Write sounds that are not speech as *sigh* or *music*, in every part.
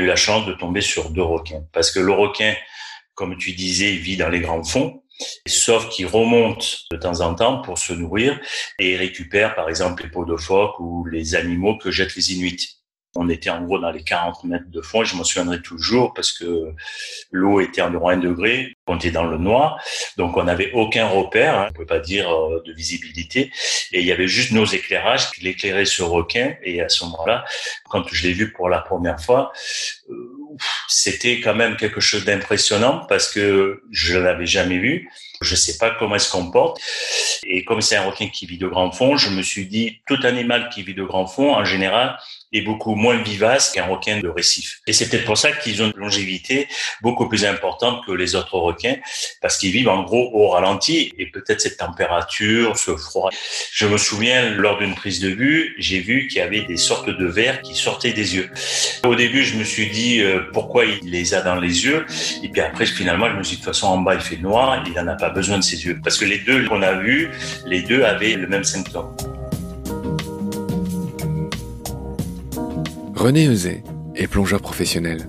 eu la chance de tomber sur deux requins. Parce que le requin, comme tu disais, vit dans les grands fonds, sauf qu'il remonte de temps en temps pour se nourrir et récupère par exemple les peaux de phoque ou les animaux que jettent les Inuits. On était en gros dans les 40 mètres de fond. Je m'en souviendrai toujours parce que l'eau était environ 1 degré. On était dans le noir. Donc, on n'avait aucun repère. Hein, on ne peut pas dire euh, de visibilité. Et il y avait juste nos éclairages qui l'éclairaient ce requin. Et à ce moment-là, quand je l'ai vu pour la première fois, euh, c'était quand même quelque chose d'impressionnant parce que je l'avais jamais vu. Je sais pas comment il se comporte. Et comme c'est un requin qui vit de grand fond, je me suis dit, tout animal qui vit de grand fond, en général, est beaucoup moins vivace qu'un requin de récif. Et c'est peut-être pour ça qu'ils ont une longévité beaucoup plus importante que les autres requins, parce qu'ils vivent en gros au ralenti et peut-être cette température, ce froid. Je me souviens, lors d'une prise de vue, j'ai vu qu'il y avait des sortes de verres qui sortaient des yeux. Au début, je me suis dit euh, pourquoi il les a dans les yeux, et puis après, finalement, je me suis dit de toute façon, en bas, il fait noir, il n'en a pas besoin de ses yeux, parce que les deux qu'on a vus, les deux avaient le même symptôme. René Euzet est plongeur professionnel,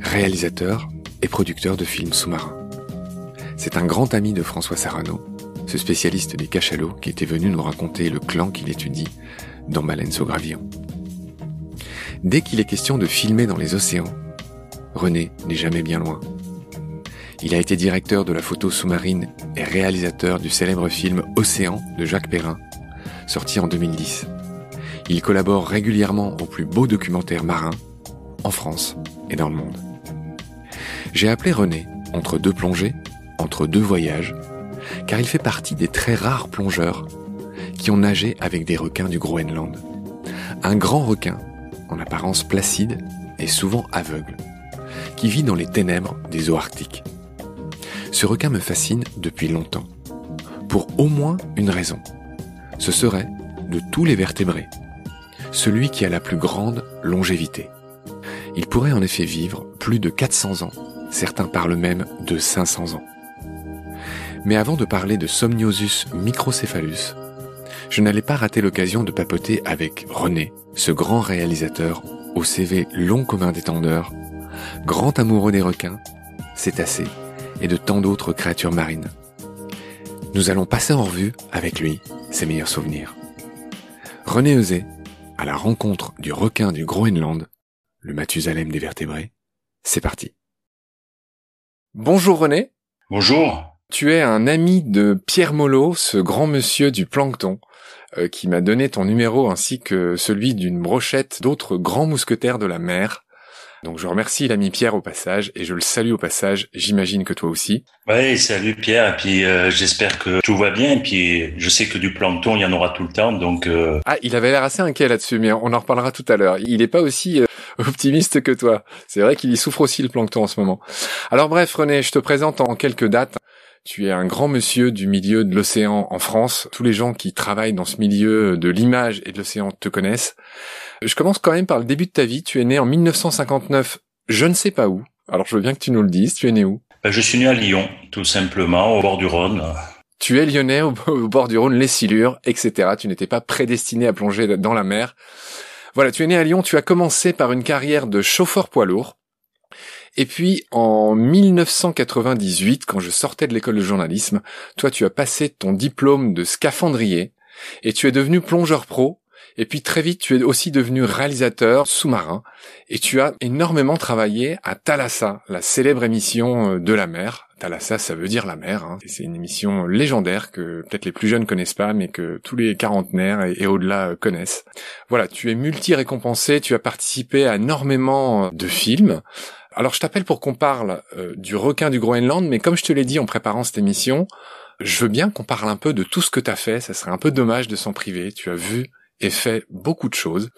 réalisateur et producteur de films sous-marins. C'est un grand ami de François Sarano, ce spécialiste des cachalots qui était venu nous raconter le clan qu'il étudie dans Baleine au gravillon. Dès qu'il est question de filmer dans les océans, René n'est jamais bien loin. Il a été directeur de la photo sous-marine et réalisateur du célèbre film Océan de Jacques Perrin, sorti en 2010. Il collabore régulièrement aux plus beaux documentaires marins, en France et dans le monde. J'ai appelé René entre deux plongées, entre deux voyages, car il fait partie des très rares plongeurs qui ont nagé avec des requins du Groenland. Un grand requin, en apparence placide et souvent aveugle, qui vit dans les ténèbres des eaux arctiques. Ce requin me fascine depuis longtemps, pour au moins une raison. Ce serait, de tous les vertébrés, celui qui a la plus grande longévité. Il pourrait en effet vivre plus de 400 ans, certains parlent même de 500 ans. Mais avant de parler de Somniosus microcephalus, je n'allais pas rater l'occasion de papoter avec René, ce grand réalisateur au CV long comme un détendeur, grand amoureux des requins, cétacés et de tant d'autres créatures marines. Nous allons passer en revue avec lui ses meilleurs souvenirs. René Eusé à la rencontre du requin du Groenland, le Mathusalem des vertébrés. C'est parti. Bonjour René. Bonjour. Tu es un ami de Pierre Molot, ce grand monsieur du plancton, euh, qui m'a donné ton numéro ainsi que celui d'une brochette d'autres grands mousquetaires de la mer. Donc je remercie l'ami Pierre au passage et je le salue au passage. J'imagine que toi aussi. Oui, salut Pierre. Et puis euh, j'espère que tout va bien. Et puis je sais que du plancton, il y en aura tout le temps. Donc euh, ah, il avait l'air assez inquiet là-dessus, mais on en reparlera tout à l'heure. Il n'est pas aussi euh, *laughs* optimiste que toi. C'est vrai qu'il y souffre aussi le plancton en ce moment. Alors bref, René, je te présente en quelques dates. Tu es un grand monsieur du milieu de l'océan en France. Tous les gens qui travaillent dans ce milieu de l'image et de l'océan te connaissent. Je commence quand même par le début de ta vie. Tu es né en 1959, je ne sais pas où. Alors je veux bien que tu nous le dises. Tu es né où? Ben, Je suis né à Lyon, tout simplement, au bord du Rhône. Tu es lyonnais au, bord du Rhône, les silures, etc. Tu n'étais pas prédestiné à plonger dans la mer. Voilà, tu es né à Lyon, tu as commencé par une carrière de chauffeur poids lourd. Et puis, en 1998, quand je sortais de l'école de journalisme, toi, tu as passé ton diplôme de scaphandrier et tu es devenu plongeur pro et puis très vite, tu es aussi devenu réalisateur sous-marin et tu as énormément travaillé à Thalassa, la célèbre émission euh, de la mer. Thalassa, ça veut dire la mer. Hein. C'est une émission légendaire que peut-être les plus jeunes connaissent pas, mais que tous les quarantenaires et, au-delà euh, connaissent. Voilà, tu es multi-récompensé, tu as participé à énormément euh, de films. Alors je t'appelle pour qu'on parle du requin du Groenland, mais comme je te l'ai dit en préparant cette émission, je veux bien qu'on parle un peu de tout ce que tu as fait, ça serait un peu dommage de s'en priver. Tu as vu et fait beaucoup de choses.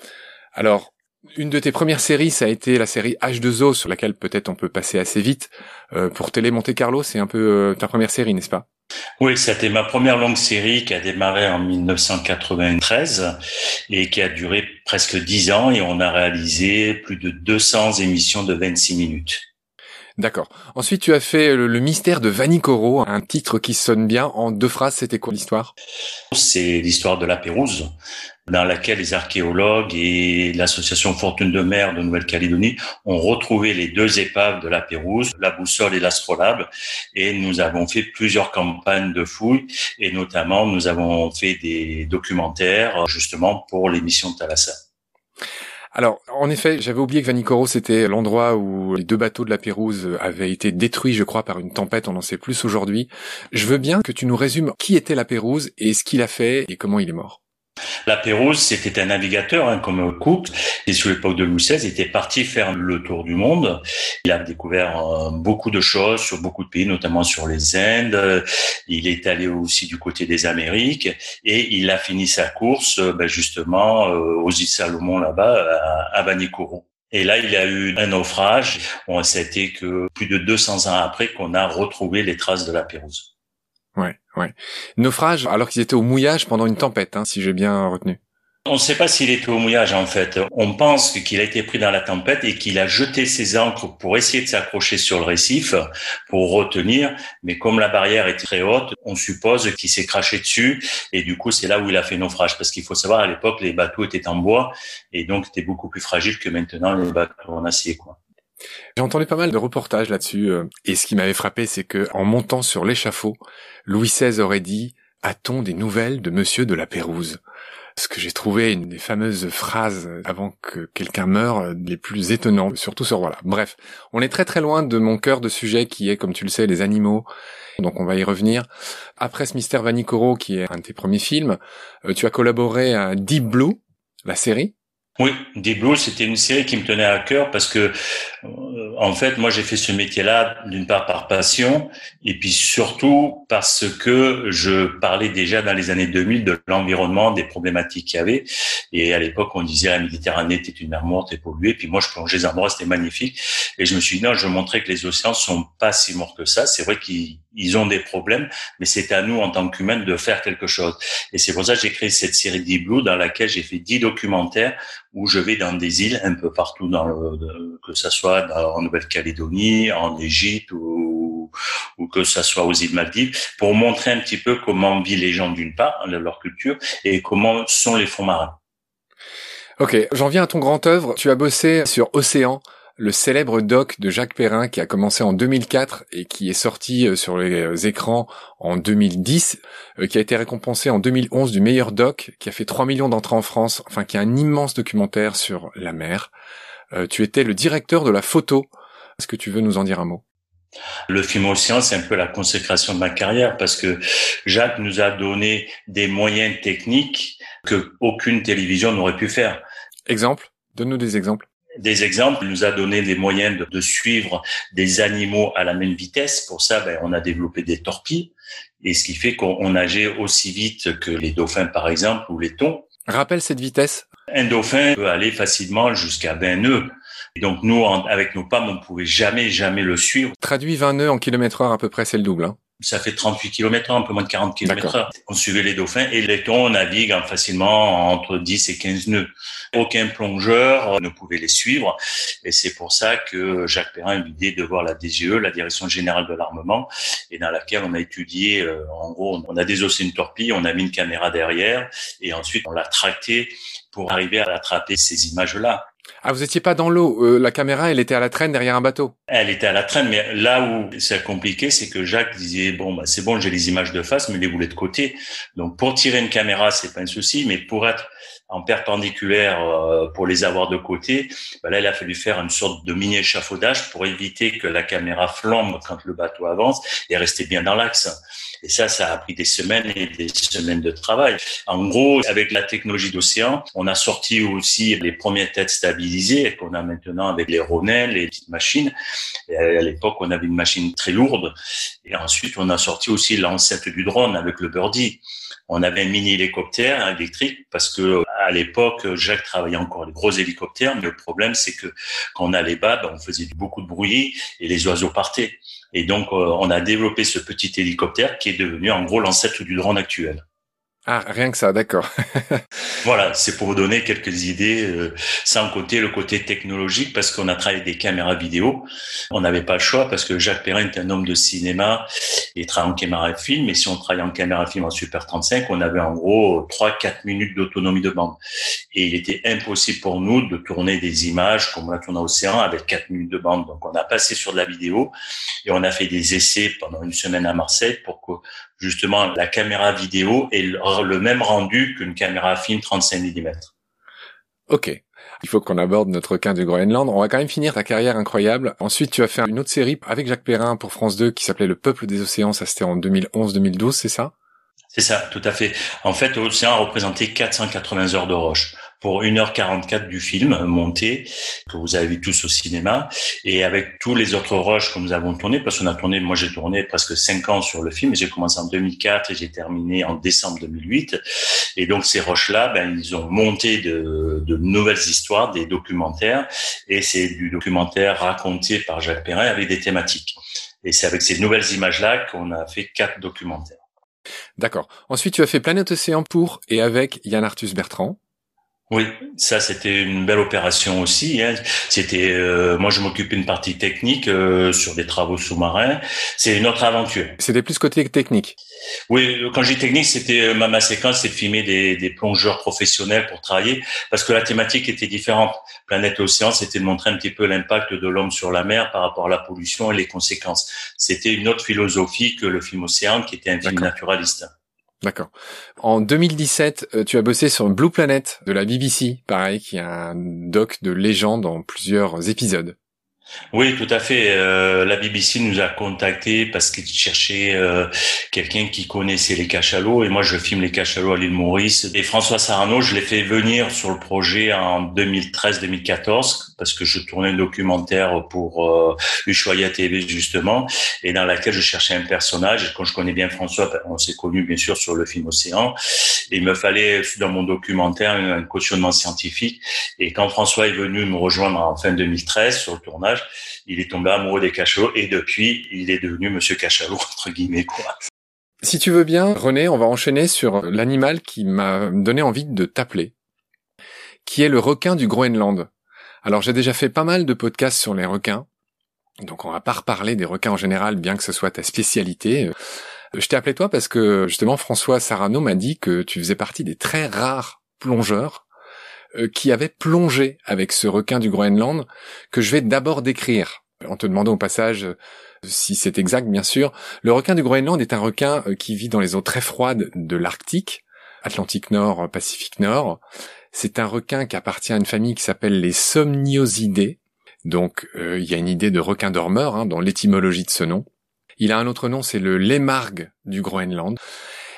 Alors, une de tes premières séries, ça a été la série H2O, sur laquelle peut-être on peut passer assez vite. Euh, pour Télé Monte Carlo, c'est un peu euh, ta première série, n'est-ce pas? Oui, c'était ma première longue série qui a démarré en 1993 et qui a duré presque dix ans et on a réalisé plus de 200 émissions de 26 minutes. D'accord. Ensuite, tu as fait le, mystère de Vanicoro, un titre qui sonne bien. En deux phrases, c'était quoi l'histoire? C'est l'histoire de la Pérouse. dans laquelle les archéologues et l'association Fortune de mer de Nouvelle-Calédonie ont retrouvé les deux épaves de la Pérouse, la boussole et l'astrolabe. Et nous avons fait plusieurs campagnes de fouilles et notamment nous avons fait des documentaires justement pour l'émission Thalassa. Alors, en effet, j'avais oublié que Vanikoro, c'était l'endroit où les deux bateaux de la Pérouse avaient été détruits, je crois, par une tempête, on en sait plus aujourd'hui. Je veux bien que tu nous résumes qui était la Pérouse et ce qu'il a fait et comment il est mort. La Pérouse, c'était un navigateur hein, comme Cook, et sous l'époque de Louis XVI, était parti faire le tour du monde. Il a découvert euh, beaucoup de choses sur beaucoup de pays, notamment sur les Indes. Il est allé aussi du côté des Amériques, et il a fini sa course euh, ben, justement euh, aux îles Salomon là-bas, à, à Vanikoro. Et là, il y a eu un naufrage. Bon, c'était que plus de 200 ans après qu'on a retrouvé les traces de la Pérouse. Ouais. Naufrage alors qu'ils étaient au mouillage pendant une tempête, hein, si j'ai bien retenu. On ne sait pas s'il était au mouillage en fait. On pense qu'il a été pris dans la tempête et qu'il a jeté ses ancres pour essayer de s'accrocher sur le récif pour retenir. Mais comme la barrière est très haute, on suppose qu'il s'est craché dessus et du coup c'est là où il a fait naufrage. Parce qu'il faut savoir à l'époque les bateaux étaient en bois et donc étaient beaucoup plus fragiles que maintenant les bateaux en acier quoi. J'ai entendu pas mal de reportages là-dessus, euh, et ce qui m'avait frappé, c'est que en montant sur l'échafaud, Louis XVI aurait dit A-t-on des nouvelles de Monsieur de la Pérouse? Ce que j'ai trouvé une des fameuses phrases avant que quelqu'un meure euh, les plus étonnantes, surtout sur voilà. Bref, on est très très loin de mon cœur de sujet qui est, comme tu le sais, les animaux. Donc on va y revenir. Après ce mystère Vanicoro, qui est un de tes premiers films, euh, tu as collaboré à Deep Blue, la série. Oui, Deep Blue, c'était une série qui me tenait à cœur parce que, en fait, moi, j'ai fait ce métier-là d'une part par passion et puis surtout parce que je parlais déjà dans les années 2000 de l'environnement, des problématiques qu'il y avait. Et à l'époque, on disait la Méditerranée était une mer morte et polluée. Puis moi, je plongeais dans endroits, c'était magnifique. Et je me suis dit, non, je montrais que les océans sont pas si morts que ça. C'est vrai qu'ils ils ont des problèmes, mais c'est à nous en tant qu'humains de faire quelque chose. Et c'est pour ça que j'ai créé cette série Deep Blue dans laquelle j'ai fait dix documentaires où je vais dans des îles un peu partout, dans le, que ça soit en Nouvelle-Calédonie, en Égypte ou, que ça soit aux îles Maldives, pour montrer un petit peu comment vivent les gens d'une part, leur culture, et comment sont les fonds marins. Ok, j'en viens à ton grand œuvre. Tu as bossé sur Océan, le célèbre doc de Jacques Perrin qui a commencé en 2004 et qui est sorti euh, sur les euh, écrans en 2010, euh, qui a été récompensé en 2011 du meilleur doc, qui a fait 3 millions d'entrées en France, enfin qui est un immense documentaire sur la mer. Tu étais le directeur de la photo. Est-ce que tu veux nous en dire un mot? Le film Océan, c'est un peu la consécration de ma carrière parce que Jacques nous a donné des moyens techniques que aucune télévision n'aurait pu faire. Exemple? Donne-nous des exemples des exemples. Il nous a donné des moyens de, suivre des animaux à la même vitesse. Pour ça, ben, on a développé des torpilles, et ce qui fait qu'on nageait aussi vite que les dauphins, par exemple, ou les thons. Rappelle cette vitesse. Un dauphin peut aller facilement jusqu'à 20 nœuds. Et donc nous, avec nos PAM, on pouvait jamais, jamais le suivre. Traduit 20 nœuds en kilomètre heure à peu près, c'est le double. Hein ça fait 38 km un peu moins de 40 km heure. On suivait les dauphins et les thons naviguent facilement entre 10 et 15 nœuds. Aucun plongeur ne pouvait les suivre et c'est pour ça que Jacques Perrin a eu l'idée de voir la DGE, la Direction Générale de l'Armement, et dans laquelle on a étudié, euh, en gros, on a désossé une torpille, on a mis une caméra derrière et ensuite on l'a tracté pour arriver à attraper ces images-là. Ah, vous étiez pas dans l'eau. Euh, la caméra, elle était à la traîne derrière un bateau. Elle était à la traîne, mais là où c'est compliqué, c'est que Jacques disait bon, bah, c'est bon, j'ai les images de face, mais les voulez de côté. Donc pour tirer une caméra, c'est pas un souci, mais pour être en perpendiculaire euh, pour les avoir de côté, bah là, il a fallu faire une sorte de mini échafaudage pour éviter que la caméra flambe quand le bateau avance et rester bien dans l'axe. Et ça, ça a pris des semaines et des semaines de travail. En gros, avec la technologie d'océan, on a sorti aussi les premières têtes stabilisées qu'on a maintenant avec les Ronelles, les petites machines. Et à l'époque, on avait une machine très lourde. Et ensuite, on a sorti aussi l'ancêtre du drone avec le Birdie. On avait un mini hélicoptère électrique parce que à l'époque, Jacques travaillait encore les gros hélicoptères, mais le problème c'est que quand on allait bas, ben, on faisait beaucoup de bruit et les oiseaux partaient. Et donc, euh, on a développé ce petit hélicoptère qui est devenu en gros l'ancêtre du drone actuel. Ah, rien que ça, d'accord. *laughs* voilà, c'est pour vous donner quelques idées, euh, sans compter le côté technologique, parce qu'on a travaillé des caméras vidéo. On n'avait pas le choix, parce que Jacques Perrin est un homme de cinéma et travaille en caméra film. Et si on travaillait en caméra film en Super 35, on avait en gros 3-4 minutes d'autonomie de bande. Et il était impossible pour nous de tourner des images comme on a tourné à Océan avec 4 minutes de bande. Donc on a passé sur de la vidéo et on a fait des essais pendant une semaine à Marseille pour que justement la caméra vidéo ait le même rendu qu'une caméra film 35 mm. Ok. Il faut qu'on aborde notre requin du Groenland. On va quand même finir ta carrière incroyable. Ensuite, tu as fait une autre série avec Jacques Perrin pour France 2 qui s'appelait Le Peuple des Océans. Ça, c'était en 2011-2012, c'est ça? C'est ça, tout à fait. En fait, l'océan a représenté 480 heures de roche pour 1h44 du film monté, que vous avez vu tous au cinéma, et avec tous les autres rushs que nous avons tourné, parce qu'on a tourné, moi j'ai tourné presque 5 ans sur le film, j'ai commencé en 2004 et j'ai terminé en décembre 2008, et donc ces rushs-là, ben, ils ont monté de, de nouvelles histoires, des documentaires, et c'est du documentaire raconté par Jacques Perrin avec des thématiques. Et c'est avec ces nouvelles images-là qu'on a fait quatre documentaires. D'accord. Ensuite, tu as fait Planète Océan pour et avec Yann Arthus Bertrand. Oui, ça c'était une belle opération aussi. Hein. C'était, euh, moi je m'occupais d'une partie technique euh, sur des travaux sous-marins. C'est une autre aventure. C'était plus côté technique. Oui, quand j'ai technique, c'était euh, ma, ma séquence, c'est de filmer des, des, plongeurs professionnels pour travailler, parce que la thématique était différente. Planète Océan, c'était de montrer un petit peu l'impact de l'homme sur la mer par rapport à la pollution et les conséquences. C'était une autre philosophie que le film Océan, qui était un film naturaliste. D'accord. En 2017, euh, tu as bossé sur Blue Planet de la BBC, pareil, qui est un doc de légende en plusieurs épisodes. Oui, tout à fait. Euh, la BBC nous a contactés parce qu'ils cherchaient euh, quelqu'un qui connaissait les cachalots et moi je filme les cachalots à l'île Maurice. Et François Sarano, je l'ai fait venir sur le projet en 2013-2014 parce que je tournais un documentaire pour euh, Ushuaïa TV justement et dans laquelle je cherchais un personnage. Et quand je connais bien François, ben, on s'est connu bien sûr sur le film Océan. Et il me fallait dans mon documentaire un cautionnement scientifique. Et quand François est venu me rejoindre en fin 2013 sur le tournage, il est tombé amoureux des cachalots et depuis, il est devenu Monsieur Cachalot *laughs* entre guillemets quoi. Si tu veux bien, René, on va enchaîner sur l'animal qui m'a donné envie de t'appeler, qui est le requin du Groenland. Alors j'ai déjà fait pas mal de podcasts sur les requins, donc on va pas reparler des requins en général, bien que ce soit ta spécialité. Je t'ai appelé toi parce que justement François Sarano m'a dit que tu faisais partie des très rares plongeurs qui avait plongé avec ce requin du Groenland que je vais d'abord décrire. En te demandant au passage euh, si c'est exact, bien sûr. Le requin du Groenland est un requin euh, qui vit dans les eaux très froides de l'Arctique, Atlantique Nord, Pacifique Nord. C'est un requin qui appartient à une famille qui s'appelle les Somniosidés. Donc il y a une idée de requin dormeur hein, dans l'étymologie de ce nom. Il a un autre nom, c'est le lémargue du Groenland.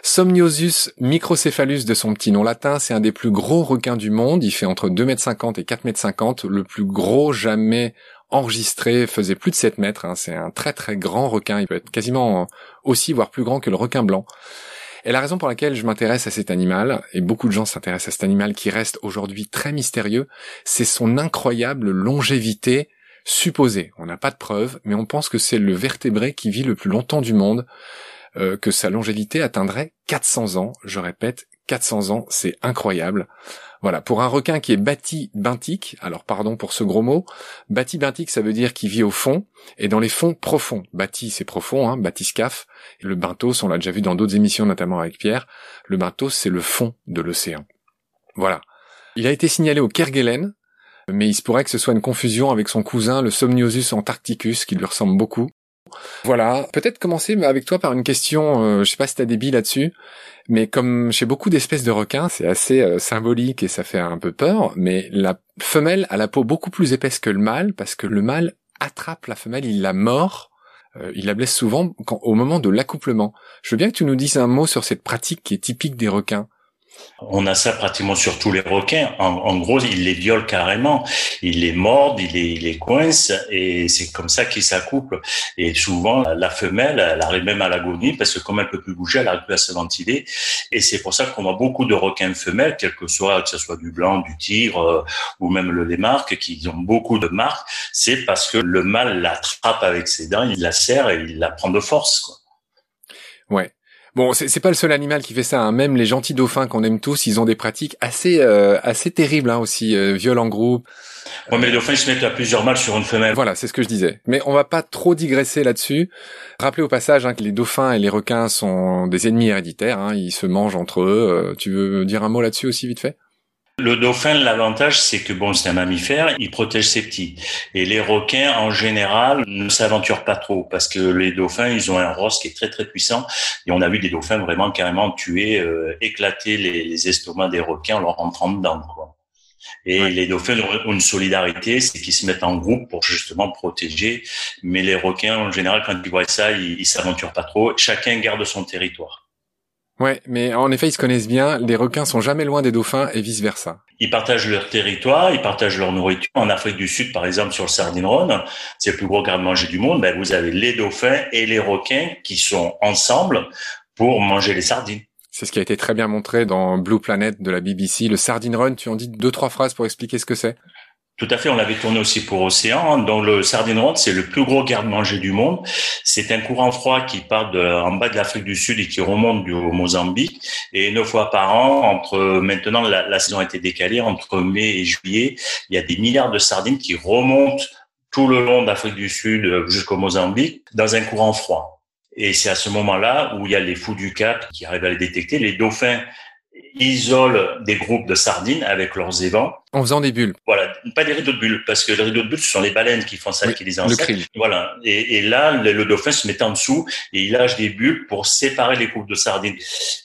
Somniosus microcephalus de son petit nom latin, c'est un des plus gros requins du monde. Il fait entre 2,50 m et 4,50 m. Le plus gros jamais enregistré faisait plus de 7 mètres. Hein. C'est un très très grand requin. Il peut être quasiment aussi, voire plus grand que le requin blanc. Et la raison pour laquelle je m'intéresse à cet animal, et beaucoup de gens s'intéressent à cet animal qui reste aujourd'hui très mystérieux, c'est son incroyable longévité supposée. On n'a pas de preuves, mais on pense que c'est le vertébré qui vit le plus longtemps du monde. Euh, que sa longévité atteindrait 400 ans. Je répète, 400 ans, c'est incroyable. Voilà, pour un requin qui est bâti benthique, alors pardon pour ce gros mot, bâti benthique ça veut dire qu'il vit au fond et dans les fonds profonds. Bâti c'est profond, hein. Et le benthos, on l'a déjà vu dans d'autres émissions, notamment avec Pierre, le benthos c'est le fond de l'océan. Voilà. Il a été signalé au Kerguelen, mais il se pourrait que ce soit une confusion avec son cousin, le Somniosus antarcticus, qui lui ressemble beaucoup. Voilà, peut-être commencer avec toi par une question, euh, je sais pas si t'as des billes là-dessus, mais comme chez beaucoup d'espèces de requins, c'est assez euh, symbolique et ça fait un peu peur, mais la femelle a la peau beaucoup plus épaisse que le mâle, parce que le mâle attrape la femelle, il la mord, euh, il la blesse souvent au moment de l'accouplement. Je veux bien que tu nous dises un mot sur cette pratique qui est typique des requins. On a ça pratiquement sur tous les requins. En, gros, il les viole carrément. Il les mord, il les, les coince et c'est comme ça qu'ils s'accouplent. Et souvent, la femelle, elle arrive même à l'agonie parce que comme elle peut plus bouger, elle arrive plus à se ventiler. Et c'est pour ça qu'on voit beaucoup de requins femelles, quel que soit, que ce soit du blanc, du tigre euh, ou même le lémarque, qui ont beaucoup de marques. C'est parce que le mâle l'attrape avec ses dents, il la serre et il la prend de force. Quoi. Ouais. Bon, c'est pas le seul animal qui fait ça. Hein. Même les gentils dauphins qu'on aime tous, ils ont des pratiques assez euh, assez terribles hein, aussi, euh, viol en groupe. Ouais, mais les dauphins ils se mettent à plusieurs mâles sur une femelle. Voilà, c'est ce que je disais. Mais on va pas trop digresser là-dessus. Rappelez au passage hein, que les dauphins et les requins sont des ennemis héréditaires. Hein. Ils se mangent entre eux. Euh, tu veux dire un mot là-dessus aussi vite fait? Le dauphin, l'avantage, c'est que bon, c'est un mammifère, il protège ses petits. Et les requins, en général, ne s'aventurent pas trop parce que les dauphins, ils ont un rostre qui est très très puissant. Et on a vu des dauphins vraiment carrément tuer, euh, éclater les, estomacs des requins en leur rentrant dedans. Quoi. Et les dauphins ont une solidarité, c'est qu'ils se mettent en groupe pour justement protéger. Mais les requins, en général, quand ils voient ça, ils, ils s'aventurent pas trop. Chacun garde son territoire. Ouais, mais en effet, ils se connaissent bien. Les requins sont jamais loin des dauphins et vice versa. Ils partagent leur territoire, ils partagent leur nourriture. En Afrique du Sud, par exemple, sur le Sardine-Rhône, c'est le plus gros garde-manger du monde. Ben, vous avez les dauphins et les requins qui sont ensemble pour manger les sardines. C'est ce qui a été très bien montré dans Blue Planet de la BBC. Le Sardine Run, tu en dis deux, trois phrases pour expliquer ce que c'est? Tout à fait, on l'avait tourné aussi pour Océan. Dans le Sardine Run, c'est le plus gros garde-manger du monde. C'est un courant froid qui part de, en bas de l'Afrique du Sud et qui remonte au Mozambique. Et neuf fois par an, entre maintenant la, la saison a été décalée entre mai et juillet, il y a des milliards de sardines qui remontent tout le long d'Afrique du Sud jusqu'au Mozambique dans un courant froid. Et c'est à ce moment-là où il y a les fous du Cap qui arrivent à les détecter. Les dauphins isolent des groupes de sardines avec leurs évents. En faisant des bulles. Voilà, pas des rideaux de bulles, parce que les rideaux de bulles, ce sont les baleines qui font ça, qui les insectes. Voilà. Et, et, là, le, dauphin se met en dessous et il lâche des bulles pour séparer les groupes de sardines.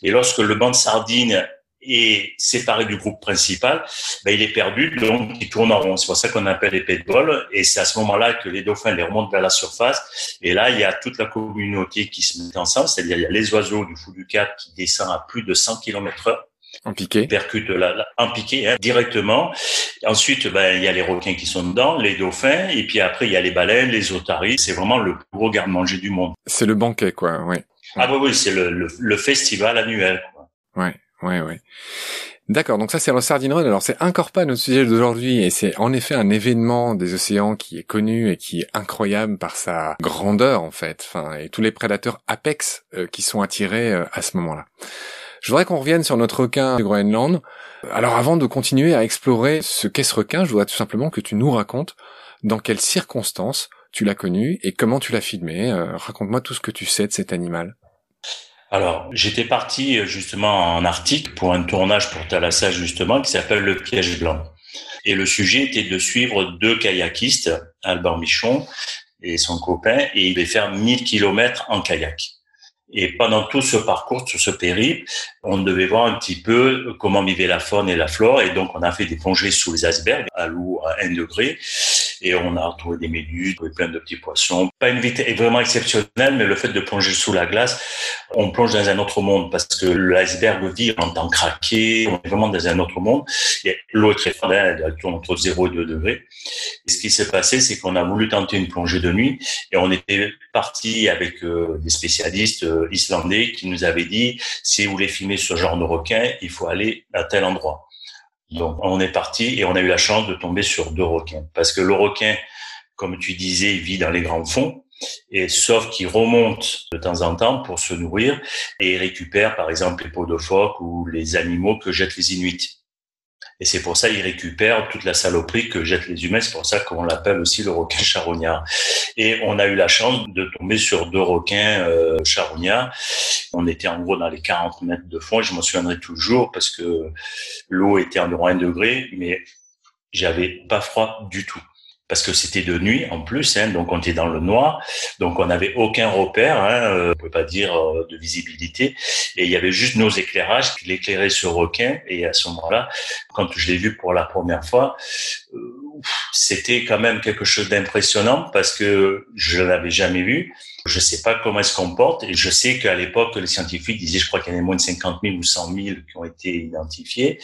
Et lorsque le banc de sardines est séparé du groupe principal, ben, il est perdu, donc il tourne en rond. C'est pour ça qu'on appelle épée de bol. Et c'est à ce moment-là que les dauphins les remontent vers la surface. Et là, il y a toute la communauté qui se met ensemble, c'est-à-dire il y a les oiseaux du fou du Cap qui descendent à plus de 100 km heure. En piqué. Percute la, en piqué, hein, directement. Ensuite, ben, il y a les requins qui sont dedans, les dauphins, et puis après, il y a les baleines, les otaries. C'est vraiment le plus gros garde-manger du monde. C'est le banquet, quoi, oui. Ah oui, oui, c'est le, le, le, festival annuel. Quoi. Ouais. Ouais, ouais. D'accord, donc ça c'est le Sardine Run. Alors c'est encore pas notre sujet d'aujourd'hui et c'est en effet un événement des océans qui est connu et qui est incroyable par sa grandeur en fait, enfin et tous les prédateurs apex euh, qui sont attirés euh, à ce moment-là. Je voudrais qu'on revienne sur notre requin du Groenland. Alors avant de continuer à explorer ce qu'est ce requin, je voudrais tout simplement que tu nous racontes dans quelles circonstances tu l'as connu et comment tu l'as filmé. Euh, raconte-moi tout ce que tu sais de cet animal. Alors, j'étais parti euh, justement en Arctique pour un tournage pour Thalassa justement qui s'appelle Le Piège Blanc. Et le sujet était de suivre deux kayakistes, Albert Michon et son copain, et il devait faire 1000 kilomètres en kayak. Et pendant tout ce parcours, tout ce périple, on devait voir un petit peu comment vivait la faune et la flore. Et donc, on a fait des plongées sous les icebergs à l'eau à 1 degré. Et on a retrouvé des méduses, plein de petits poissons. Pas une vitesse vraiment exceptionnelle, mais le fait de plonger sous la glace, on plonge dans un autre monde parce que l'iceberg vit, on entend craquer, on est vraiment dans un autre monde. L'eau est très froide, hein, elle tourne entre 0 et 2 degrés. Et ce qui s'est passé, c'est qu'on a voulu tenter une plongée de nuit et on était parti avec euh, des spécialistes euh, islandais qui nous avaient dit, si vous voulez filmer ce genre de requin, il faut aller à tel endroit. Donc, on est parti et on a eu la chance de tomber sur deux requins. Parce que le requin, comme tu disais, vit dans les grands fonds. Et sauf qu'il remonte de temps en temps pour se nourrir et récupère, par exemple, les peaux de phoque ou les animaux que jettent les Inuits. Et c'est pour ça qu'il récupère toute la saloperie que jettent les humains. C'est pour ça qu'on l'appelle aussi le requin charognard. Et on a eu la chance de tomber sur deux requins euh, charognards. On était en gros dans les 40 mètres de fond. Je m'en souviendrai toujours parce que l'eau était environ 1 degré, mais j'avais pas froid du tout parce que c'était de nuit en plus, hein, donc on était dans le noir, donc on n'avait aucun repère, hein, euh, on peut pas dire euh, de visibilité, et il y avait juste nos éclairages qui l'éclairaient ce requin, et à ce moment-là, quand je l'ai vu pour la première fois, euh, c'était quand même quelque chose d'impressionnant parce que je l'avais jamais vu. Je sais pas comment elle se comporte et je sais qu'à l'époque, les scientifiques disaient, je crois qu'il y en a moins de 50 000 ou 100 000 qui ont été identifiés.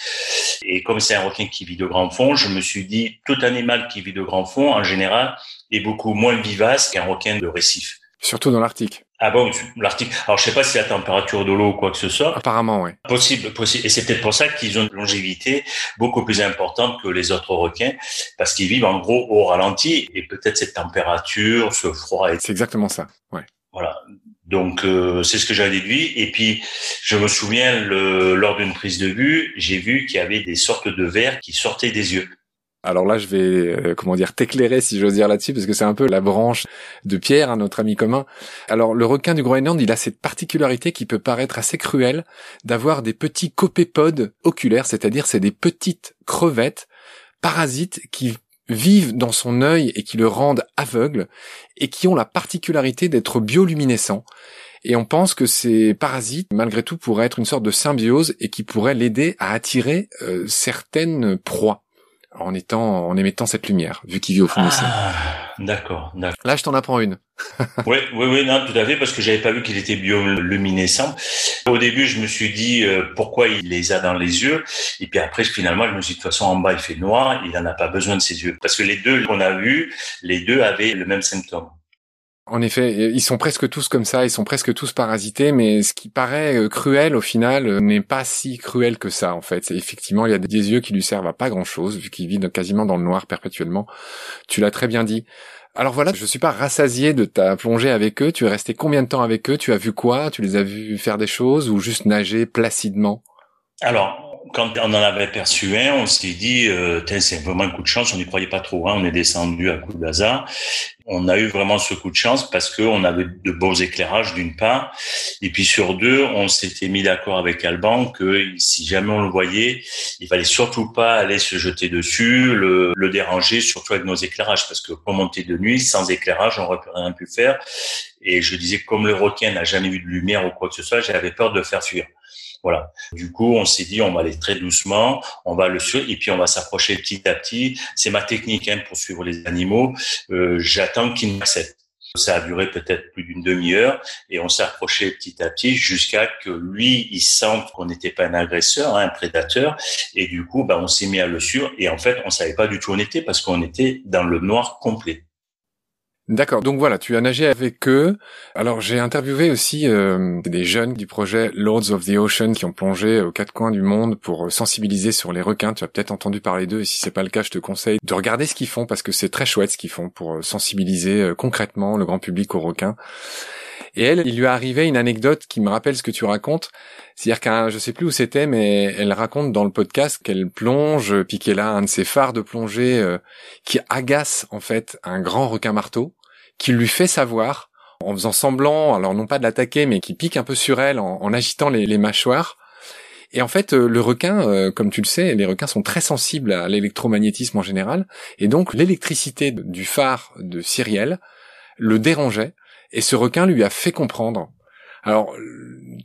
Et comme c'est un requin qui vit de grand fond, je me suis dit, tout animal qui vit de grand fond, en général, est beaucoup moins vivace qu'un requin de récif. Surtout dans l'Arctique. Ah bon, l'Arctique. Alors, je sais pas si la température de l'eau ou quoi que ce soit. Apparemment, oui. Possible, possible. Et c'est peut-être pour ça qu'ils ont une longévité beaucoup plus importante que les autres requins, parce qu'ils vivent en gros au ralenti, et peut-être cette température, ce froid. C'est exactement ça, ouais. Voilà. Donc euh, c'est ce que j'ai déduit. Et puis je me souviens le, lors d'une prise de vue, j'ai vu qu'il y avait des sortes de vers qui sortaient des yeux. Alors là, je vais euh, comment dire t'éclairer si j'ose dire là-dessus parce que c'est un peu la branche de Pierre, hein, notre ami commun. Alors le requin du Groenland, il a cette particularité qui peut paraître assez cruelle d'avoir des petits copépodes oculaires, c'est-à-dire c'est des petites crevettes parasites qui vivent dans son œil et qui le rendent aveugle et qui ont la particularité d'être bioluminescents. Et on pense que ces parasites, malgré tout, pourraient être une sorte de symbiose et qui pourraient l'aider à attirer euh, certaines proies en étant, en émettant cette lumière, vu qu'il vit au fond de ah, D'accord, d'accord. Là, je t'en apprends une. *laughs* oui, oui, oui, non, tout à fait, parce que j'avais pas vu qu'il était bioluminescent. Au début, je me suis dit euh, pourquoi il les a dans les yeux, et puis après, finalement, je me suis dit de toute façon en bas il fait noir, il en a pas besoin de ses yeux, parce que les deux qu'on a vus, les deux avaient le même symptôme. En effet, ils sont presque tous comme ça, ils sont presque tous parasités, mais ce qui paraît euh, cruel au final euh, n'est pas si cruel que ça en fait. Effectivement, il y a des yeux qui lui servent à pas grand-chose vu qu'il vit quasiment dans le noir perpétuellement. Tu l'as très bien dit. Alors voilà, je suis pas rassasié de ta plongée avec eux. Tu es resté combien de temps avec eux? Tu as vu quoi? Tu les as vus faire des choses ou juste nager placidement? Alors, quand on en avait perçu un, on s'est dit, euh, c'est vraiment un coup de chance. On n'y croyait pas trop. Hein. On est descendu à coup d'hasard. On a eu vraiment ce coup de chance parce qu'on avait de beaux éclairages d'une part, et puis sur deux, on s'était mis d'accord avec Alban que si jamais on le voyait, il fallait surtout pas aller se jeter dessus, le, le déranger, surtout avec nos éclairages, parce que on était de nuit, sans éclairage, on n'aurait rien pu faire. Et je disais, comme le requin n'a jamais vu de lumière ou quoi que ce soit, j'avais peur de le faire fuir. Voilà. Du coup, on s'est dit, on va aller très doucement, on va le suivre et puis on va s'approcher petit à petit. C'est ma technique hein, pour suivre les animaux. Euh, j'attends qu'ils m'acceptent. Ça a duré peut-être plus d'une demi-heure et on s'est approché petit à petit jusqu'à que lui, il sente qu'on n'était pas un agresseur, hein, un prédateur. Et du coup, bah, on s'est mis à le suivre et en fait, on savait pas du tout où on était parce qu'on était dans le noir complet. D'accord. Donc voilà, tu as nagé avec eux. Alors j'ai interviewé aussi euh, des jeunes du projet Lords of the Ocean qui ont plongé aux quatre coins du monde pour sensibiliser sur les requins. Tu as peut-être entendu parler d'eux et si c'est pas le cas, je te conseille de regarder ce qu'ils font parce que c'est très chouette ce qu'ils font pour sensibiliser euh, concrètement le grand public aux requins. Et elle, il lui est arrivé une anecdote qui me rappelle ce que tu racontes. C'est-à-dire qu'un, je sais plus où c'était, mais elle raconte dans le podcast qu'elle plonge, puis qu'elle a un de ses phares de plongée euh, qui agace en fait un grand requin marteau, qui lui fait savoir en faisant semblant, alors non pas de l'attaquer, mais qui pique un peu sur elle en, agitant les, mâchoires. Et en fait, euh, le requin, euh, comme tu le sais, les requins sont très sensibles à l'électromagnétisme en général, et donc l'électricité du phare de Cyrielle le dérangeait, et ce requin lui a fait comprendre. Alors,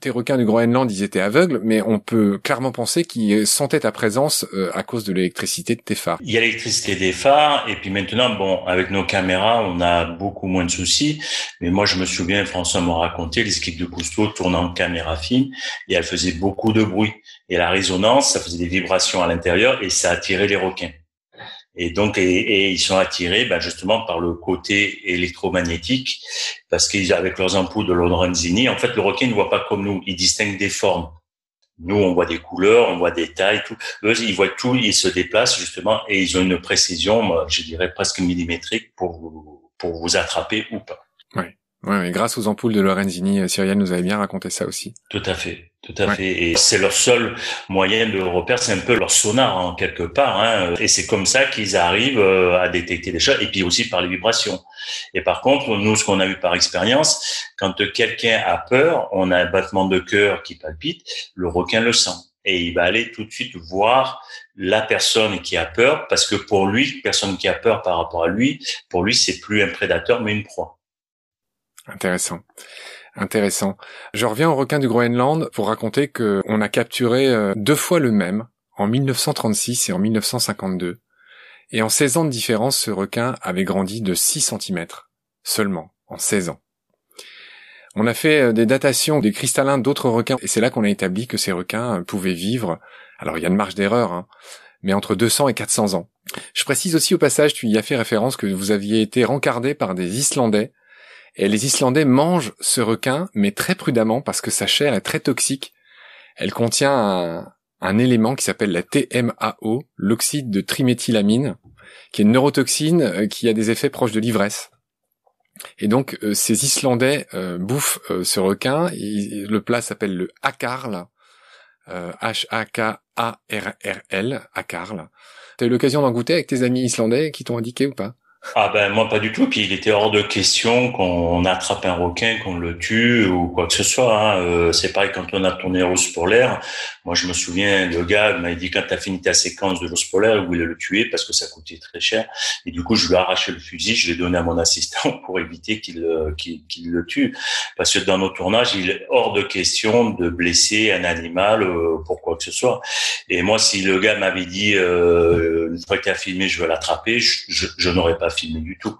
tes requins du Groenland, ils étaient aveugles, mais on peut clairement penser qu'ils sentaient ta présence euh, à cause de l'électricité de tes phares. Il y a l'électricité des phares, et puis maintenant, bon, avec nos caméras, on a beaucoup moins de soucis. Mais moi, je me souviens, François m'a raconté, les de Cousteau tournant en caméra fine, et elles faisaient beaucoup de bruit. Et la résonance, ça faisait des vibrations à l'intérieur, et ça attirait les requins. Et donc, et, ils sont attirés ben, justement par le côté électromagnétique, parce qu'ils avec leurs ampoules de Lorenzini, en fait, le requin ne voit pas comme nous, il distingue des formes. Nous, on voit des couleurs, on voit des tailles, tout. Eux, ils voient tout, ils se déplacent justement, et ils ont une précision, je dirais presque millimétrique pour vous, pour vous attraper ou pas. Oui. Ouais, grâce aux ampoules de Lorenzini, euh, Cyrielle nous avait bien raconté ça aussi. Tout à fait, tout à fait. Et c'est leur seul moyen de repère, c'est un peu leur sonar en quelque part. Hein. Et c'est comme ça qu'ils arrivent euh, à détecter des choses, et puis aussi par les vibrations. Et par contre, nous, ce qu'on a vu par expérience, quand quelqu'un a peur, on a un battement de cœur qui palpite, le requin le sent. Et il va aller tout de suite voir la personne qui a peur, parce que pour lui, personne qui a peur par rapport à lui, pour lui, c'est plus un prédateur, mais une proie. Intéressant. Intéressant. Je reviens au requin du Groenland pour raconter que on a capturé euh, deux fois le même, en 1936 et en 1952. Et en 16 ans de différence, ce requin avait grandi de 6 cm. Seulement, en 16 ans. On a fait euh, des datations des cristallins d'autres requins, et c'est là qu'on a établi que ces requins euh, pouvaient vivre, alors il y a une marge d'erreur, hein, mais entre 200 et 400 ans. Je précise aussi au passage, tu y as fait référence que vous aviez été rencardé par des Islandais et les Islandais mangent ce requin, mais très prudemment parce que sa chair est très toxique. Elle contient un, élément qui s'appelle la TMAO, l'oxyde de triméthylamine, qui est une neurotoxine euh, qui a des effets proches de l'ivresse. Et donc ces Islandais bouffent ce requin. le plat s'appelle le hakarl, H-A-K-A-R-R-L, hakarl. T'as eu l'occasion d'en goûter avec tes amis islandais qui t'ont indiqué ou pas? Ah ben moi pas du tout. Puis il était hors de question qu'on attrape un requin, qu'on le tue ou quoi que ce soit. Hein. Euh, c'est pareil quand on a tourné Rose polaire. Moi je me souviens, le gars m'a dit quand t'as fini ta séquence de l'ours polaire, il voulait le tuer parce que ça coûtait très cher. Et du coup je lui ai arraché le fusil, je l'ai donné à mon assistant *laughs* pour éviter qu'il euh, qu'il le tue. Parce que dans nos tournages, il est hors de question de blesser un animal euh, pour quoi que ce soit. Et moi si le gars m'avait dit une fois que t'as filmé, je veux l'attraper, je, je, je n'aurais pas filmer du tout.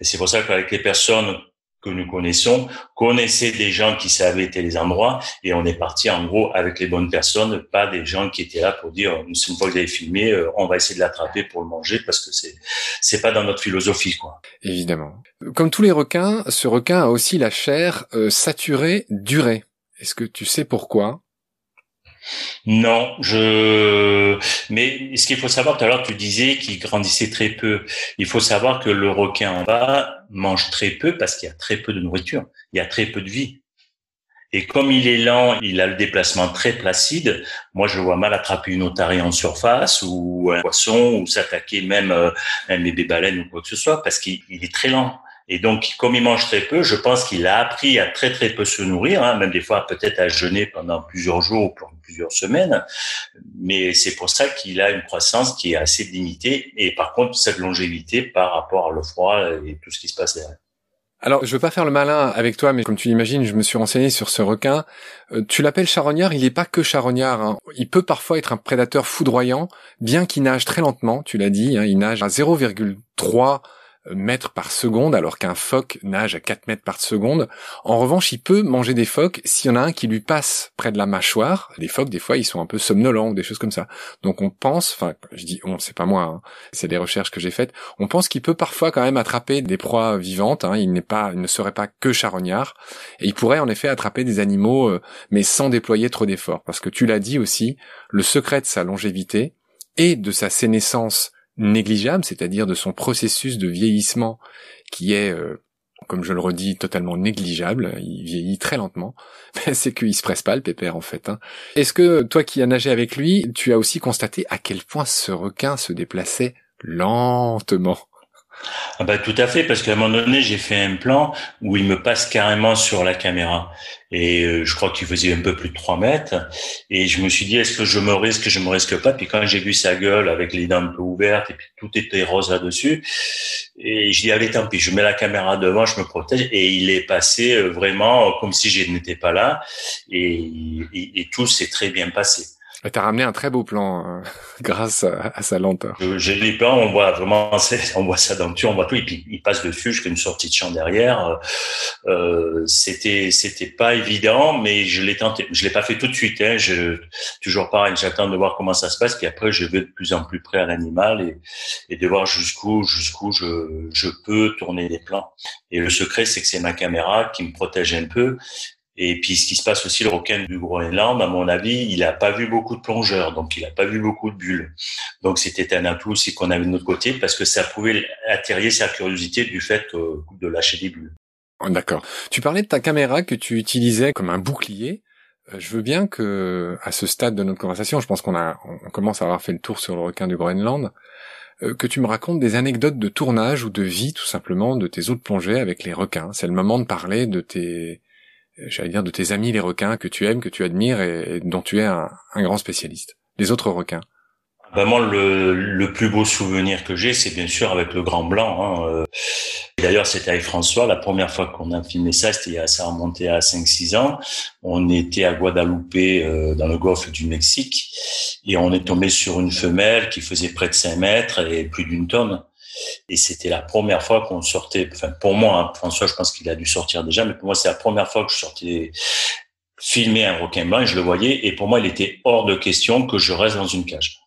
Et c'est pour ça qu'avec les personnes que nous connaissons, connaissaient des gens qui savaient les endroits et on est parti en gros avec les bonnes personnes, pas des gens qui étaient là pour dire une fois que vous avez filmé, euh, on va essayer de l'attraper pour le manger parce que c'est c'est pas dans notre philosophie quoi. Évidemment. Comme tous les requins, ce requin a aussi la chair euh, saturée durée. Est-ce que tu sais pourquoi? Non, je. Mais ce qu'il faut savoir, tout à l'heure, tu disais qu'il grandissait très peu. Il faut savoir que le requin en bas mange très peu parce qu'il y a très peu de nourriture. Il y a très peu de vie. Et comme il est lent, il a le déplacement très placide. Moi, je vois mal attraper une otarie en surface ou un poisson ou s'attaquer même à euh, un bébé baleine ou quoi que ce soit parce qu'il est très lent. Et donc, comme il mange très peu, je pense qu'il a appris à très très peu se nourrir, hein, même des fois peut-être à jeûner pendant plusieurs jours ou plusieurs semaines. Mais c'est pour ça qu'il a une croissance qui est assez limitée. Et par contre, cette longévité par rapport à le froid et tout ce qui se passe derrière. Alors, je veux pas faire le malin avec toi, mais comme tu l'imagines, je me suis renseigné sur ce requin. Euh, tu l'appelles charognard, il n'est pas que charognard. Hein. Il peut parfois être un prédateur foudroyant, bien qu'il nage très lentement, tu l'as dit, hein, il nage à 0,3 mètres par seconde, alors qu'un phoque nage à 4 mètres par seconde. En revanche, il peut manger des phoques s'il y en a un qui lui passe près de la mâchoire. Les phoques, des fois, ils sont un peu somnolents ou des choses comme ça. Donc on pense, enfin, je dis on, c'est pas moi, hein, c'est des recherches que j'ai faites. On pense qu'il peut parfois quand même attraper des proies vivantes. Hein. il n'est pas, il ne serait pas que charognard, et il pourrait en effet attraper des animaux, euh, mais sans déployer trop d'efforts. Parce que tu l'as dit aussi, le secret de sa longévité et de sa sénescence négligeable, c'est-à-dire de son processus de vieillissement qui est, euh, comme je le redis, totalement négligeable, il vieillit très lentement, *laughs* c'est qu'il se presse pas le pépère en fait. Hein. Est-ce que toi qui as nagé avec lui, tu as aussi constaté à quel point ce requin se déplaçait lentement? Ah bah tout à fait, parce qu'à un moment donné, j'ai fait un plan où il me passe carrément sur la caméra. Et euh, je crois qu'il faisait un peu plus de 3 mètres. Et je me suis dit, est-ce que je me risque, je me risque pas? Puis quand j'ai vu sa gueule avec les dents un peu ouvertes et puis tout était rose là-dessus, et je dis, allez, tant pis, je mets la caméra devant, je me protège. Et il est passé euh, vraiment comme si je n'étais pas là. Et, et tout s'est très bien passé. T'as ramené un très beau plan euh, *laughs* grâce à, sa lenteur. J'ai les plans, on voit vraiment, *laughs* on voit sa denture, on voit tout, et puis il passe dessus jusqu'à une sortie de champ derrière. Euh, c'était, c'était pas évident, mais je l'ai tenté. Je l'ai pas fait tout de suite. Hein. Je, toujours pareil, j'attends de voir comment ça se passe, puis après je vais de plus en plus près à l'animal et, et de voir jusqu'où, jusqu'où je, je peux tourner les plans. Et le secret, c'est que c'est ma caméra qui me protège un peu et puis, ce qui se passe aussi, le requin du Groenland, à mon avis, il n'a pas vu beaucoup de plongeurs, donc il n'a pas vu beaucoup de bulles. Donc, c'était un atout aussi qu'on avait de notre côté parce que ça pouvait attirer sa curiosité du fait de lâcher des bulles. Oh, d'accord. Tu parlais de ta caméra que tu utilisais comme un bouclier. Euh, je veux bien que, à ce stade de notre conversation, je pense qu'on a, on commence à avoir fait le tour sur le requin du Groenland, euh, que tu me racontes des anecdotes de tournage ou de vie, tout simplement, de tes autres plongées avec les requins. C'est le moment de parler de tes, j'allais dire, de tes amis les requins que tu aimes, que tu admires et, dont tu es un, grand spécialiste. Les autres requins. Vraiment, le, le plus beau souvenir que j'ai, c'est bien sûr avec le Grand Blanc. Hein. Euh, d'ailleurs, c'était avec François. La première fois qu'on a filmé ça, c'était ça remontait à 5-6 ans. On était à Guadalupe, euh, dans le golfe du Mexique, et on est tombé sur une femelle qui faisait près de 5 mètres et plus d'une tonne. Et c'était la première fois qu'on sortait, enfin pour moi, hein, François, je pense qu'il a dû sortir déjà, mais pour moi, c'est la première fois que je sortais filmer un requin blanc et je le voyais. Et pour moi, il était hors de question que je reste dans une cage.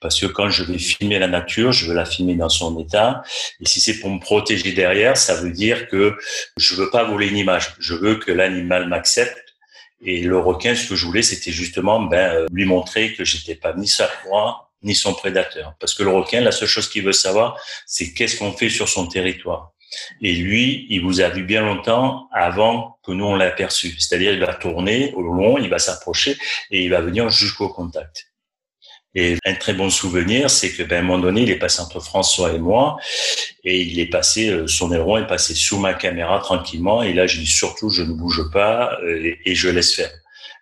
Parce que quand je vais filmer la nature, je veux la filmer dans son état. Et si c'est pour me protéger derrière, ça veut dire que je veux pas voler une image. Je veux que l'animal m'accepte. Et le requin, ce que je voulais, c'était justement ben, euh, lui montrer que j'étais pas ni sa proie, ni son prédateur. Parce que le requin, la seule chose qu'il veut savoir, c'est qu'est-ce qu'on fait sur son territoire. Et lui, il vous a vu bien longtemps avant que nous on l'ait aperçu. C'est-à-dire, il va tourner au long, il va s'approcher et il va venir jusqu'au contact. Et un très bon souvenir, c'est que ben, à un moment donné, il est passé entre François et moi, et il est passé, euh, son aileron est passé sous ma caméra tranquillement. Et là, je dis surtout, je ne bouge pas euh, et je laisse faire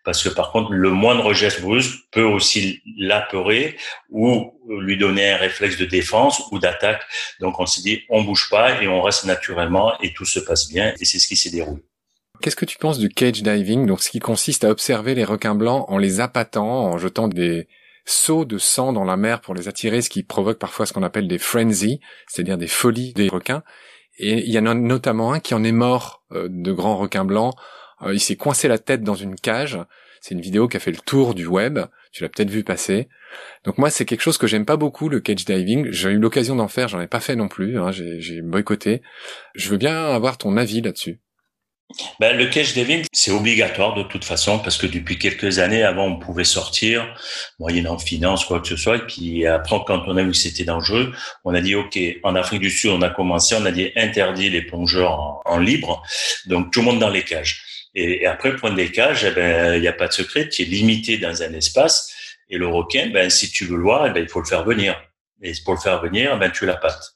parce que par contre, le moindre geste brusque peut aussi l'apeurer ou lui donner un réflexe de défense ou d'attaque. Donc on s'est dit, on bouge pas et on reste naturellement et tout se passe bien et c'est ce qui s'est déroulé. Qu'est-ce que tu penses du cage diving, donc ce qui consiste à observer les requins blancs en les appâtant, en jetant des sauts de sang dans la mer pour les attirer, ce qui provoque parfois ce qu'on appelle des frenzies, c'est-à-dire des folies des requins. Et il y en a notamment un qui en est mort euh, de grands requins blancs il s'est coincé la tête dans une cage. C'est une vidéo qui a fait le tour du web. Tu l'as peut-être vu passer. Donc moi, c'est quelque chose que j'aime pas beaucoup, le cage diving. J'ai eu l'occasion d'en faire, j'en ai pas fait non plus. Hein, j'ai boycotté. Je veux bien avoir ton avis là-dessus. Ben, le cage diving, c'est obligatoire de toute façon parce que depuis quelques années, avant, on pouvait sortir, moyennant finance, quoi que ce soit. Et puis après, quand on a vu que c'était dangereux, on a dit, OK, en Afrique du Sud, on a commencé, on a dit interdit les plongeurs en libre. Donc tout le monde dans les cages. Et, après, point des cages, eh ben, il n'y a pas de secret, tu es limité dans un espace. Et le requin, ben, si tu veux le voir, eh ben, il faut le faire venir. Et pour le faire venir, eh ben, tu la pattes.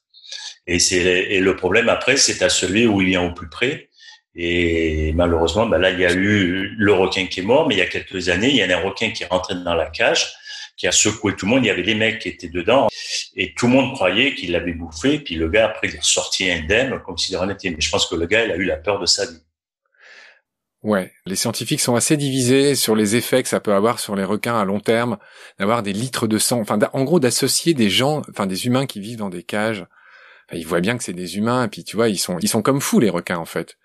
Et, c'est, et le problème après, c'est à celui où il vient au plus près. Et malheureusement, ben là, il y a eu le requin qui est mort, mais il y a quelques années, il y a un requin qui est rentré dans la cage, qui a secoué tout le monde. Il y avait des mecs qui étaient dedans, et tout le monde croyait qu'il l'avait bouffé. Puis le gars, après, il est sorti indemne, comme s'il rien n'était. Mais je pense que le gars, il a eu la peur de sa vie. Ouais, les scientifiques sont assez divisés sur les effets que ça peut avoir sur les requins à long terme, d'avoir des litres de sang, enfin en gros d'associer des gens, enfin des humains qui vivent dans des cages. ils voient bien que c'est des humains et puis tu vois, ils sont ils sont comme fous les requins en fait.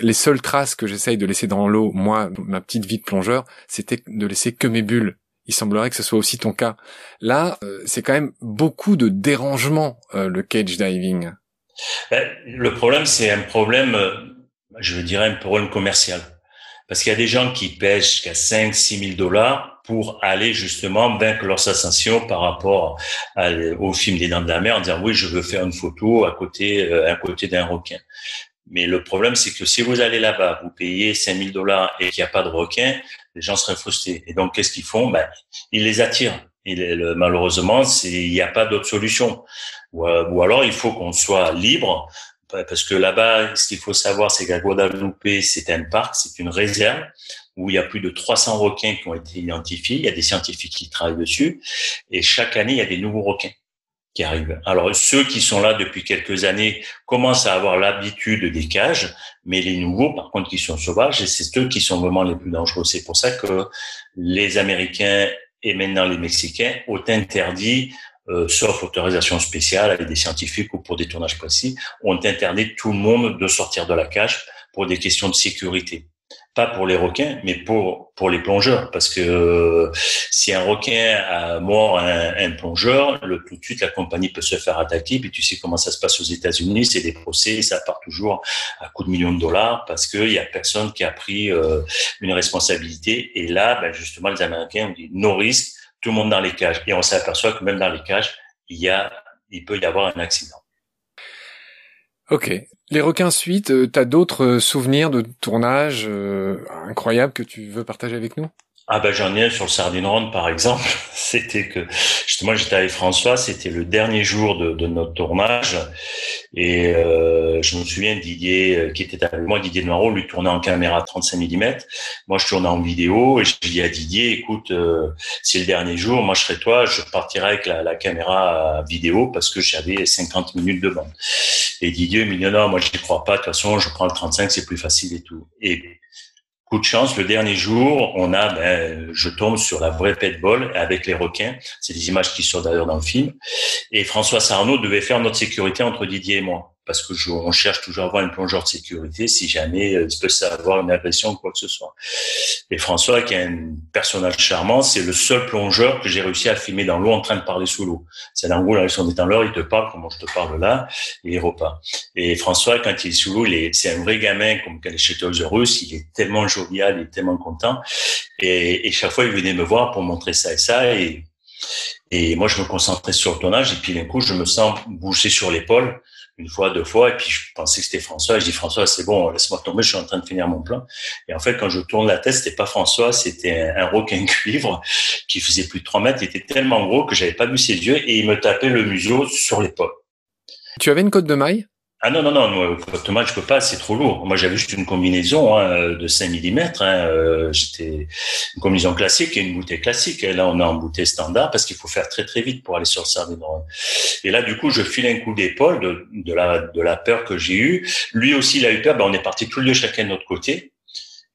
Les seules traces que j'essaye de laisser dans l'eau, moi, ma petite vie de plongeur, c'était de laisser que mes bulles. Il semblerait que ce soit aussi ton cas. Là, euh, c'est quand même beaucoup de dérangement euh, le cage diving. Ben, le problème, c'est un problème euh, je dirais un problème commercial. Parce qu'il y a des gens qui pêchent jusqu'à 5 6 000 dollars pour aller justement vaincre leur sensation par rapport au film des Dents de la Mer en disant oui, je veux faire une photo à côté, euh, à côté d'un requin. Mais le problème, c'est que si vous allez là-bas, vous payez 5 000 dollars et qu'il n'y a pas de requin, les gens seraient frustrés. Et donc, qu'est-ce qu'ils font? Ben, Ils les attirent. Malheureusement, il n'y a pas d'autre solution. Ou, ou alors, il faut qu'on soit libre parce que là-bas, ce qu'il faut savoir, c'est qu'à Guadalupe, c'est un parc, c'est une réserve où il y a plus de 300 requins qui ont été identifiés. Il y a des scientifiques qui travaillent dessus. Et chaque année, il y a des nouveaux requins qui arrivent. Alors, ceux qui sont là depuis quelques années commencent à avoir l'habitude des cages, mais les nouveaux, par contre, qui sont sauvages, et c'est eux qui sont vraiment les plus dangereux. C'est pour ça que les Américains et maintenant les Mexicains ont interdit euh, sauf autorisation spéciale avec des scientifiques ou pour des tournages précis, ont interdit tout le monde de sortir de la cage pour des questions de sécurité. Pas pour les requins, mais pour pour les plongeurs, parce que euh, si un requin a mort un, un plongeur, le, tout de suite la compagnie peut se faire attaquer. Puis tu sais comment ça se passe aux États-Unis, c'est des procès, ça part toujours à coups de millions de dollars parce qu'il y a personne qui a pris euh, une responsabilité. Et là, ben justement, les Américains ont dit no risque le monde dans les cages. Et on s'aperçoit que même dans les cages, il y a, il peut y avoir un accident. Ok. Les requins suite, euh, tu as d'autres euh, souvenirs de tournage euh, incroyables que tu veux partager avec nous? Ah ben j'en ai un sur le Sardine Ronde par exemple. *laughs* C'était que justement j'étais avec François, c'était le dernier jour de, de notre tournage et euh, je me souviens Didier euh, qui était avec moi, Didier Noirot, lui tournait en caméra 35 mm. Moi je tournais en vidéo et je dis à Didier, écoute, euh, c'est le dernier jour, moi je serai toi, je partirai avec la, la caméra vidéo parce que j'avais 50 minutes de. Et Didier me dit non, moi je crois pas, de toute façon je prends le 35, c'est plus facile et tout. Et Coup de chance, le dernier jour, on a, ben, je tombe sur la vraie ball avec les requins. C'est des images qui sortent d'ailleurs dans le film. Et François Sarnaud devait faire notre sécurité entre Didier et moi parce que je, on cherche toujours à avoir un plongeur de sécurité si jamais euh, il peut savoir une agression ou quoi que ce soit. Et François, qui est un personnage charmant, c'est le seul plongeur que j'ai réussi à filmer dans l'eau en train de parler sous l'eau. C'est dans l'eau, son étant l'heure, il te parle comme je te parle là, et il repart. Et François, quand il est sous l'eau, c'est un vrai gamin, comme quand il est chez Toys il est tellement jovial, il est tellement content. Et, et chaque fois, il venait me voir pour montrer ça et ça, et et moi, je me concentrais sur le tournage, et puis d'un coup, je me sens bouger sur l'épaule une fois, deux fois, et puis je pensais que c'était François. Je dis François, c'est bon, laisse-moi tomber, je suis en train de finir mon plan. Et en fait, quand je tourne la tête, c'était pas François, c'était un, requin *laughs* cuivre qui faisait plus de 3 mètres. Il était tellement gros que j'avais pas vu ses yeux et il me tapait le museau sur l'épaule. Tu avais une côte de maille? Ah non, non, non, Thomas, je peux pas, c'est trop lourd. Moi, j'avais juste une combinaison hein, de 5 mm. Hein, euh, J'étais une combinaison classique et une bouteille classique. Et là, on est en bouteille standard parce qu'il faut faire très très vite pour aller sur le sardine. Et là, du coup, je file un coup d'épaule de, de, la, de la peur que j'ai eue. Lui aussi, il a eu peur. Ben, on est parti tous les deux chacun de notre côté.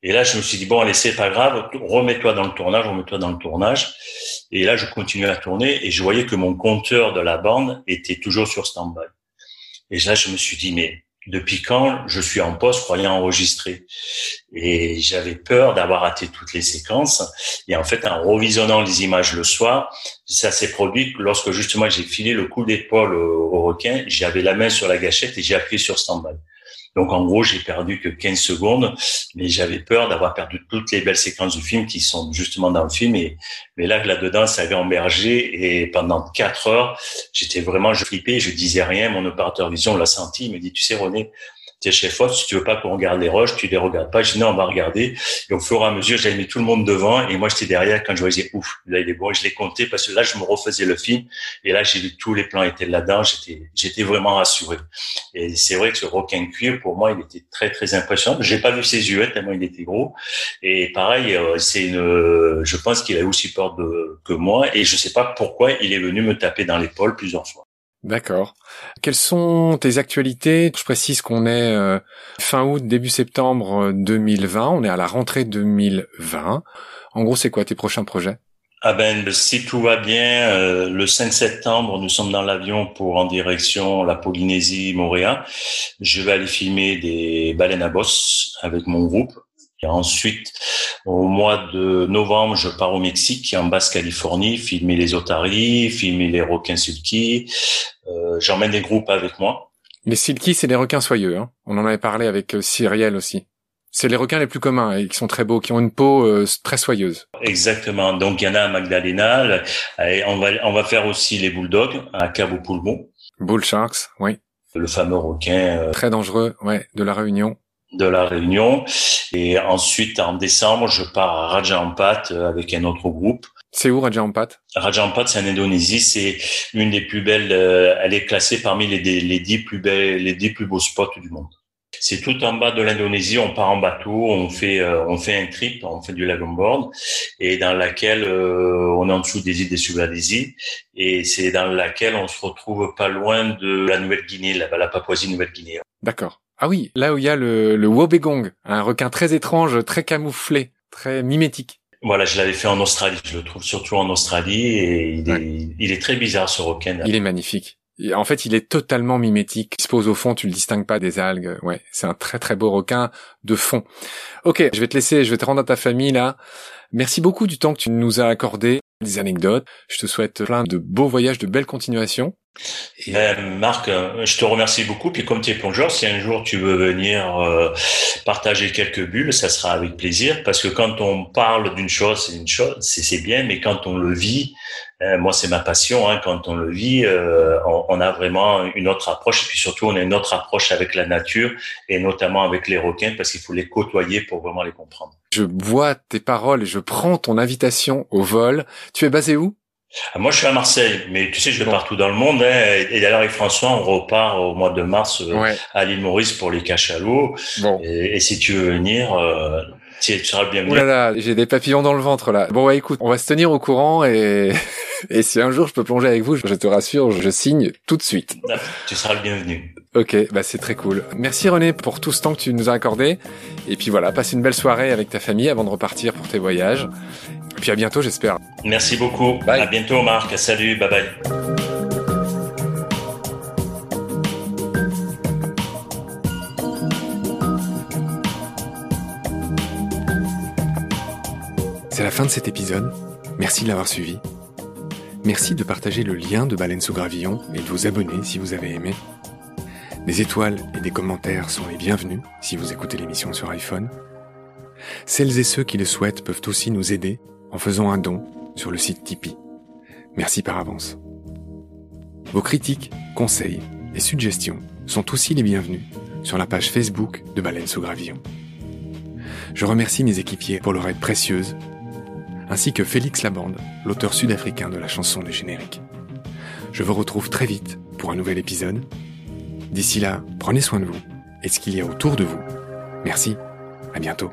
Et là, je me suis dit, bon, allez, c'est pas grave, remets-toi dans le tournage, remets-toi dans le tournage. Et là, je continuais à tourner et je voyais que mon compteur de la bande était toujours sur stand-by. Et là, je me suis dit, mais depuis quand je suis en poste croyant enregistrer? Et j'avais peur d'avoir raté toutes les séquences. Et en fait, en revisionnant les images le soir, ça s'est produit lorsque justement j'ai filé le coup d'épaule au, requin, j'avais la main sur la gâchette et j'ai appuyé sur stand-by. Donc en gros, j'ai perdu que 15 secondes, mais j'avais peur d'avoir perdu toutes les belles séquences du film qui sont justement dans le film. Et mais là, là-dedans, ça avait embergé et pendant quatre heures, j'étais vraiment, je flippais, je disais rien. Mon opérateur vision l'a senti. Il me dit, tu sais, René, es chez Fox, si tu veux pas qu'on regarde les roches, tu les regardes pas. Je dis non, on va regarder. Et au fur et à mesure, j'avais mis tout le monde devant et moi j'étais derrière quand je voyais ouf, là il est bon. je l'ai compté parce que là je me refaisais le film et là j'ai vu tous les plans étaient là-dedans. J'étais, vraiment rassuré. Et c'est vrai que ce requin cuir pour moi il était très très impressionnant. J'ai pas vu ses yeux tellement il était gros. Et pareil, euh, c'est une, je pense qu'il a aussi peur que moi et je sais pas pourquoi il est venu me taper dans l'épaule plusieurs fois. D'accord. Quelles sont tes actualités? Je précise qu'on est euh, fin août, début septembre 2020. Euh, On est à la rentrée 2020. En gros, c'est quoi tes prochains projets? Ah ben, si tout va bien, euh, le 5 septembre, nous sommes dans l'avion pour en direction la Polynésie, Montréal. Je vais aller filmer des baleines à bosse avec mon groupe et ensuite, au mois de novembre, je pars au Mexique, en Basse-Californie, filmer les otaries, filmer les requins silky. Euh, J'emmène des groupes avec moi. Les silky, c'est des requins soyeux. Hein On en avait parlé avec euh, Cyrielle aussi. C'est les requins les plus communs et qui sont très beaux, qui ont une peau euh, très soyeuse. Exactement. Donc il y en a à Magdalena. on va on va faire aussi les bulldogs à Cabo Pulmo. Bull sharks, oui. Le fameux requin. Euh, très dangereux, ouais, de la Réunion de la Réunion. Et ensuite, en décembre, je pars à Raja Ampat euh, avec un autre groupe. C'est où Raja Ampat? Raja Ampat, c'est en Indonésie. C'est une des plus belles. Euh, elle est classée parmi les, les dix plus belles, les dix plus beaux spots du monde. C'est tout en bas de l'Indonésie. On part en bateau, on fait euh, on fait un trip, on fait du board et dans laquelle on est en dessous des îles des Sulawesi et c'est dans laquelle on se retrouve pas loin de la Nouvelle-Guinée, la, la Papouasie-Nouvelle-Guinée. D'accord. Ah oui, là où il y a le, le Wobegong, un requin très étrange, très camouflé, très mimétique. Voilà, je l'avais fait en Australie. Je le trouve surtout en Australie et il, est, il est très bizarre ce requin. Il est magnifique. En fait, il est totalement mimétique. Il se pose au fond, tu le distingues pas des algues. Ouais, c'est un très très beau requin de fond. Ok, je vais te laisser, je vais te rendre à ta famille là. Merci beaucoup du temps que tu nous as accordé, des anecdotes. Je te souhaite plein de beaux voyages, de belles continuations. Ben, Marc, euh, je te remercie beaucoup. Puis comme tu es plongeur, si un jour tu veux venir euh, partager quelques bulles, ça sera avec plaisir. Parce que quand on parle d'une chose, c'est une chose, c'est bien, mais quand on le vit, euh, moi c'est ma passion. Hein, quand on le vit, on, on, a vraiment une autre approche. Et puis surtout, on a une autre approche avec la nature et notamment avec les requins parce qu'il faut les côtoyer pour vraiment les comprendre. Je vois tes paroles et je prends ton invitation au vol. Tu es basé où? Moi, je suis à Marseille, mais tu sais, je vais partout dans le monde. Hein, et d'ailleurs, avec François, on repart au mois de mars euh, à l'île Maurice pour les cachalots. Bon. Et, si tu veux venir, euh, tu seras le bienvenu. Oh là j'ai des papillons dans le ventre là. Bon, ouais, écoute, on va se tenir au courant et *laughs* et si un jour je peux plonger avec vous, je te rassure, je signe tout de suite. Ah, tu seras le bienvenu. Ok, bah c'est très cool. Merci René pour tout ce temps que tu nous as accordé. Et puis voilà, passe une belle soirée avec ta famille avant de repartir pour tes voyages. Et puis à bientôt, j'espère. Merci beaucoup. Bye. À bientôt, Marc. Salut. Bye bye. C'est la fin de cet épisode. Merci de l'avoir suivi. Merci de partager le lien de Baleine sous Gravillon et de vous abonner si vous avez aimé. Des étoiles et des commentaires sont les bienvenus si vous écoutez l'émission sur iPhone. Celles et ceux qui le souhaitent peuvent aussi nous aider en faisant un don sur le site Tipeee. Merci par avance. Vos critiques, conseils et suggestions sont aussi les bienvenus sur la page Facebook de Baleine sous Gravillon. Je remercie mes équipiers pour leur aide précieuse, ainsi que Félix Labande, l'auteur sud-africain de la chanson du générique. Je vous retrouve très vite pour un nouvel épisode. D'ici là, prenez soin de vous et de ce qu'il y a autour de vous. Merci, à bientôt.